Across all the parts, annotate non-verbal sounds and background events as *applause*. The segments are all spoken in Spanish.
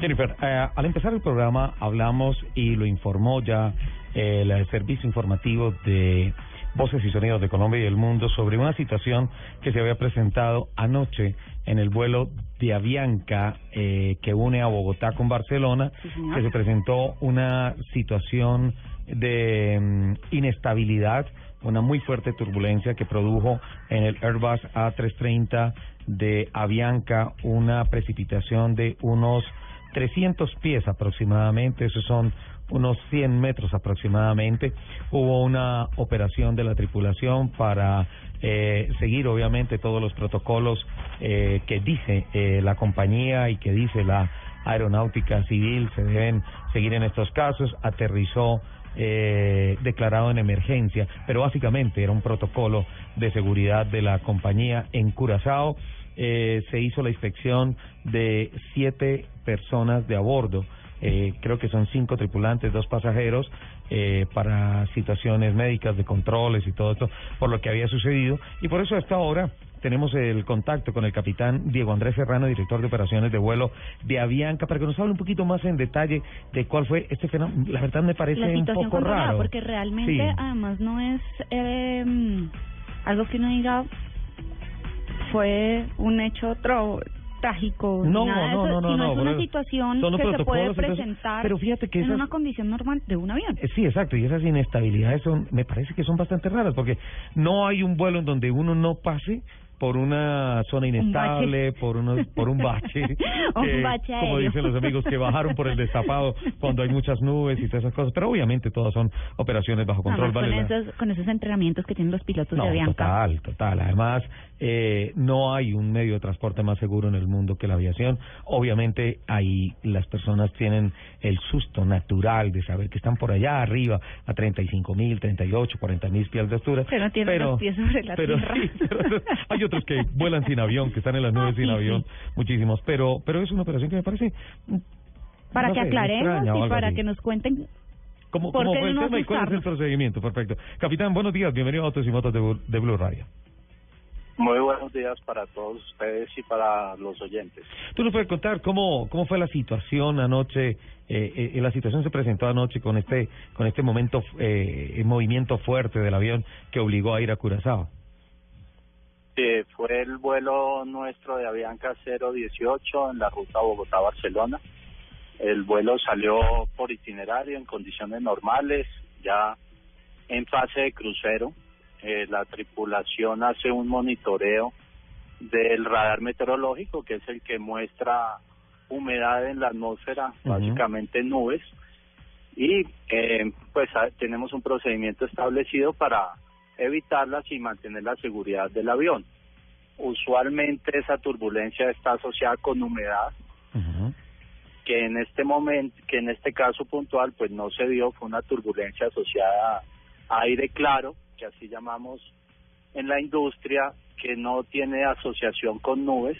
Jennifer, eh, al empezar el programa hablamos y lo informó ya el servicio informativo de Voces y Sonidos de Colombia y el Mundo sobre una situación que se había presentado anoche en el vuelo de Avianca eh, que une a Bogotá con Barcelona, que se presentó una situación de mm, inestabilidad, una muy fuerte turbulencia que produjo en el Airbus A330 de Avianca una precipitación de unos 300 pies aproximadamente, esos son unos 100 metros aproximadamente. Hubo una operación de la tripulación para eh, seguir obviamente todos los protocolos eh, que dice eh, la compañía y que dice la aeronáutica civil se deben seguir en estos casos. Aterrizó eh, declarado en emergencia, pero básicamente era un protocolo de seguridad de la compañía en Curazao. Eh, se hizo la inspección de siete personas de a bordo. Eh, creo que son cinco tripulantes, dos pasajeros, eh, para situaciones médicas, de controles y todo esto, por lo que había sucedido. Y por eso hasta ahora tenemos el contacto con el capitán Diego Andrés Serrano, director de operaciones de vuelo de Avianca, para que nos hable un poquito más en detalle de cuál fue este fenómeno. La verdad me parece la un poco raro. porque realmente Sí. además no es eh, algo que uno diga fue un hecho trágico No, nada de no, eso, no, no, sino no, es una situación que se puede presentar pero fíjate que en esas- una condición normal de un avión. Eh, Sí, exacto, y esas inestabilidades son, me parece que son bastante raras, porque no hay un vuelo en donde uno no pase por una zona inestable, por unos, por un bache, *laughs* Un bache como dicen los amigos que bajaron por el destapado cuando hay muchas nubes y todas esas cosas, pero obviamente todas son operaciones bajo control. Además, con, vale esos, con esos entrenamientos que tienen los pilotos no, de Avianca. total, total. Además, eh, no hay un medio de transporte más seguro en el mundo que la aviación. Obviamente, ahí las personas tienen el susto natural de saber que están por allá arriba, a 35 mil, 38, 40 mil pies de altura. Pero tienen los pies sobre la pero tierra. sí, pero *laughs* otros que vuelan sin avión, que están en las nubes Ah, sin sí, avión, sí. muchísimos. Pero, pero es una operación que me parece. mm, Para no que sé, aclaremos extraña y para así. que nos cuenten ¿Cómo, ¿Por cómo qué fue el no tema y cuál es el procedimiento? Perfecto. Capitán, buenos días. Bienvenido a Autos y Motos de, Blue Radio. Muy buenos días para todos ustedes y para los oyentes. ¿Tú nos puedes contar cómo, cómo fue la situación anoche? Eh, eh, la situación se presentó anoche con este con este momento, eh, movimiento fuerte del avión que obligó a ir a Curazao. Eh, fue el vuelo nuestro de Avianca 018 en la ruta Bogotá-Barcelona. El vuelo salió por itinerario en condiciones normales, ya en fase de crucero. Eh, la tripulación hace un monitoreo del radar meteorológico, que es el que muestra humedad en la atmósfera, básicamente nubes. Y eh, pues ah, tenemos un procedimiento establecido para evitarlas y mantener la seguridad del avión. Usualmente esa turbulencia está asociada con humedad, que en este momento, que en este caso puntual, pues no se dio, fue una turbulencia asociada a aire claro, que así llamamos en la industria, que no tiene asociación con nubes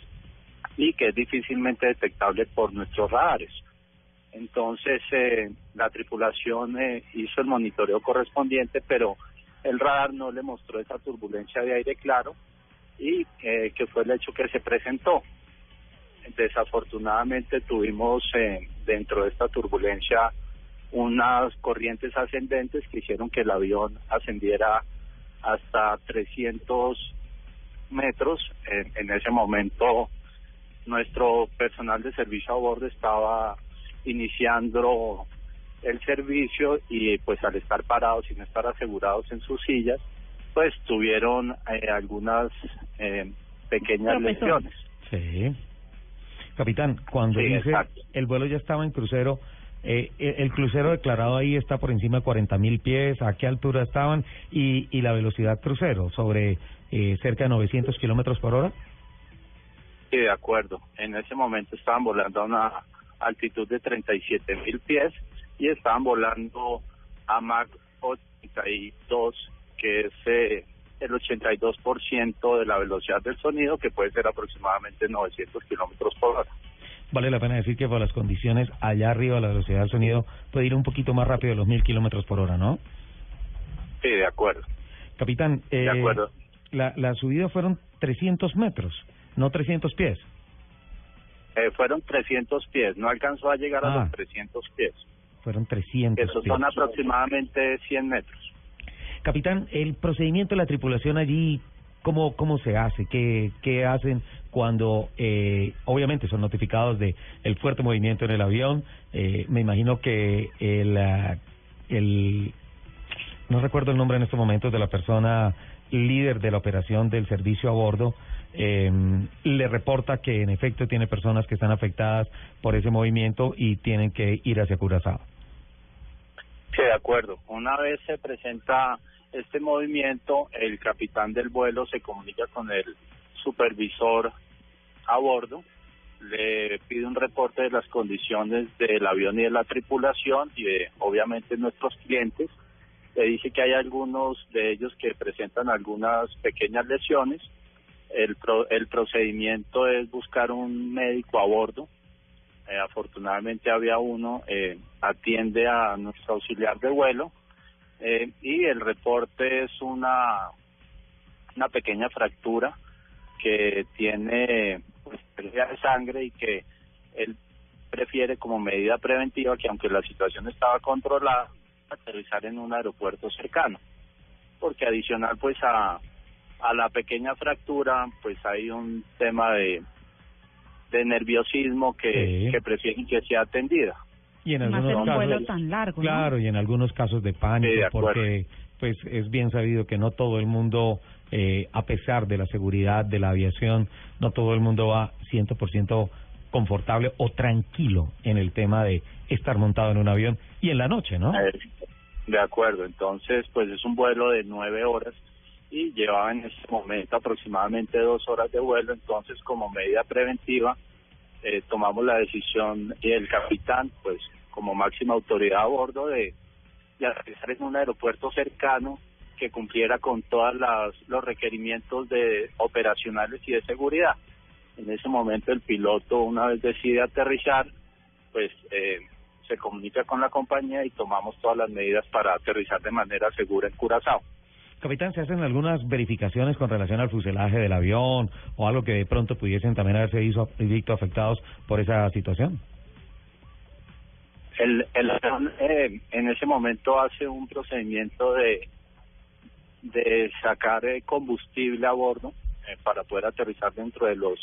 y que es difícilmente detectable por nuestros radares. Entonces, eh, la tripulación eh, hizo el monitoreo correspondiente, pero el radar no le mostró esa turbulencia de aire claro y eh, que fue el hecho que se presentó. Desafortunadamente tuvimos eh, dentro de esta turbulencia unas corrientes ascendentes que hicieron que el avión ascendiera hasta 300 metros. En, en ese momento nuestro personal de servicio a bordo estaba iniciando el servicio y pues al estar parados sin estar asegurados en sus sillas, pues tuvieron eh, algunas eh, pequeñas lesiones. Sí. Capitán, cuando Sí, dice exacto. el vuelo ya estaba en crucero, eh, eh, el crucero declarado ahí está por encima de 40 mil pies, ¿a qué altura estaban? Y, y la velocidad crucero, sobre eh, cerca de 900 kilómetros por hora. Sí, de acuerdo. En ese momento estaban volando a una altitud de 37 mil pies y estaban volando a Mach 82, que es eh, el 82% de la velocidad del sonido, que puede ser aproximadamente 900 kilómetros por hora. Vale la pena decir que por las condiciones allá arriba la velocidad del sonido puede ir un poquito más rápido de los mil kilómetros por hora, ¿no? Sí, de acuerdo. Capitán, eh, De acuerdo. La, la subida fueron 300 metros, no 300 pies. Eh, fueron 300 pies, no alcanzó a llegar a Ah. los 300 pies. Fueron 300 Esos pies. son aproximadamente 100 metros. Capitán, el procedimiento de la tripulación allí, ¿cómo, cómo se hace? ¿Qué, qué hacen cuando, eh, obviamente, son notificados de el fuerte movimiento en el avión? Eh, me imagino que el, ah, el, no recuerdo el nombre en estos momentos de la persona líder de la operación del servicio a bordo, eh, le reporta que en efecto tiene personas que están afectadas por ese movimiento y tienen que ir hacia Curazao. Sí, de acuerdo. Una vez se presenta este movimiento, el capitán del vuelo se comunica con el supervisor a bordo, le pide un reporte de las condiciones del avión y de la tripulación y de, obviamente, nuestros clientes. Le dice que hay algunos de ellos que presentan algunas pequeñas lesiones. El, pro- el procedimiento es buscar un médico a bordo eh, afortunadamente había uno, eh, atiende a nuestro auxiliar de vuelo eh, y el reporte es una, una pequeña fractura que tiene pues, pérdida de sangre y que él prefiere como medida preventiva que aunque la situación estaba controlada, aterrizar en un aeropuerto cercano, porque adicional pues a, a la pequeña fractura pues hay un tema de de nerviosismo que, Sí. que prefieren que sea atendida. Y en Más algunos un casos, vuelo tan largo, ¿no? Claro, y en algunos casos de pánico, Sí, de acuerdo. porque pues es bien sabido que no todo el mundo, eh, a pesar de la seguridad de la aviación, no todo el mundo va 100% confortable o tranquilo en el tema de estar montado en un avión y en la noche, ¿no? Eh, De acuerdo, entonces pues es un vuelo de nueve horas y llevaba en ese momento aproximadamente dos horas de vuelo, entonces como medida preventiva eh, tomamos la decisión y el capitán pues como máxima autoridad a bordo de, aterrizar en un aeropuerto cercano que cumpliera con todos los requerimientos de operacionales y de seguridad. En ese momento el piloto una vez decide aterrizar, pues eh, se comunica con la compañía y tomamos todas las medidas para aterrizar de manera segura en Curazao. Capitán, ¿se hacen algunas verificaciones con relación al fuselaje del avión o algo que de pronto pudiesen también haberse visto, afectados por esa situación? El, el avión eh, en ese momento hace un procedimiento de, de sacar eh, combustible a bordo eh, para poder aterrizar dentro de los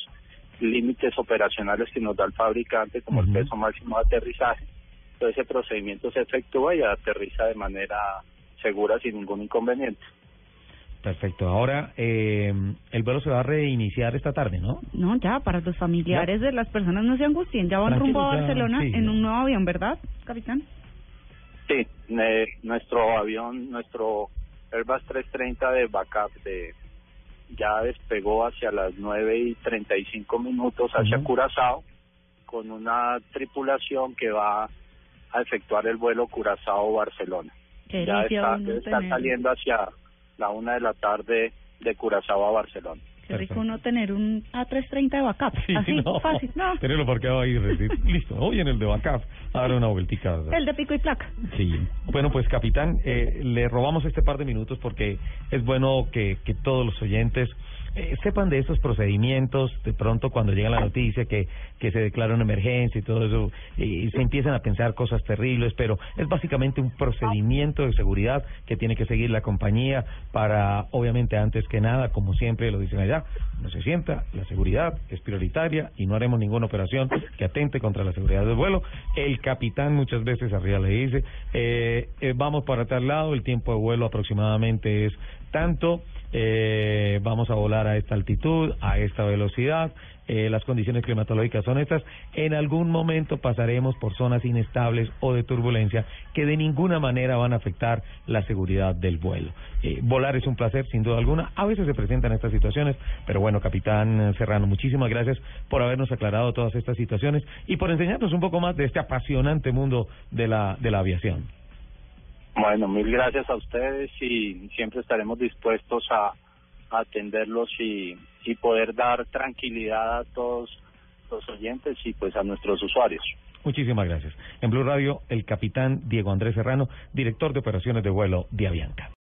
límites operacionales que nos da el fabricante como el peso máximo de aterrizaje. Entonces ese procedimiento se efectúa y aterriza de manera segura sin ningún inconveniente. Perfecto. Ahora, eh, el vuelo se va a reiniciar esta tarde, ¿no? No, ya, para los familiares de las personas no se angustien. Ya van rumbo a Barcelona sí. en un nuevo avión, ¿verdad, capitán? Sí, eh, nuestro avión, nuestro Airbus 330 de backup de ya despegó hacia las 9 y 35 minutos hacia. Curazao con una tripulación que va a efectuar el vuelo Curazao-Barcelona. Qué Ya está, está saliendo hacia la una de la tarde de Curazao a Barcelona. Qué rico uno tener un A330 de backup. Sí, Así, no. fácil. No, *laughs* Tenerlo parqueado ahí, decir, listo, hoy en el de backup, a dar una vueltica. el de pico y placa. Sí. Bueno, pues capitán, eh, le robamos este par de minutos porque es bueno que, que todos los oyentes eh, sepan de estos procedimientos, de pronto cuando llega la noticia que, que se declara una emergencia y todo eso, y se empiezan a pensar cosas terribles, pero es básicamente un procedimiento de seguridad que tiene que seguir la compañía para, obviamente, antes que nada, como siempre lo dicen allá, no se sienta, la seguridad es prioritaria y no haremos ninguna operación que atente contra la seguridad del vuelo. El capitán muchas veces arriba le dice, eh, eh, vamos para tal lado, el tiempo de vuelo aproximadamente es tanto eh, vamos a volar a esta altitud, a esta velocidad, eh, las condiciones climatológicas son estas. En algún momento pasaremos por zonas inestables o de turbulencia que de ninguna manera van a afectar la seguridad del vuelo. Eh, volar es un placer, sin duda alguna. A veces se presentan estas situaciones, pero bueno, capitán Serrano, muchísimas gracias por habernos aclarado todas estas situaciones y por enseñarnos un poco más de este apasionante mundo de la, de la aviación. Bueno, mil gracias a ustedes y siempre estaremos dispuestos a, atenderlos y, y poder dar tranquilidad a todos los oyentes y pues a nuestros usuarios. Muchísimas gracias. En Blue Radio, el capitán Diego Andrés Serrano, director de operaciones de vuelo de Avianca.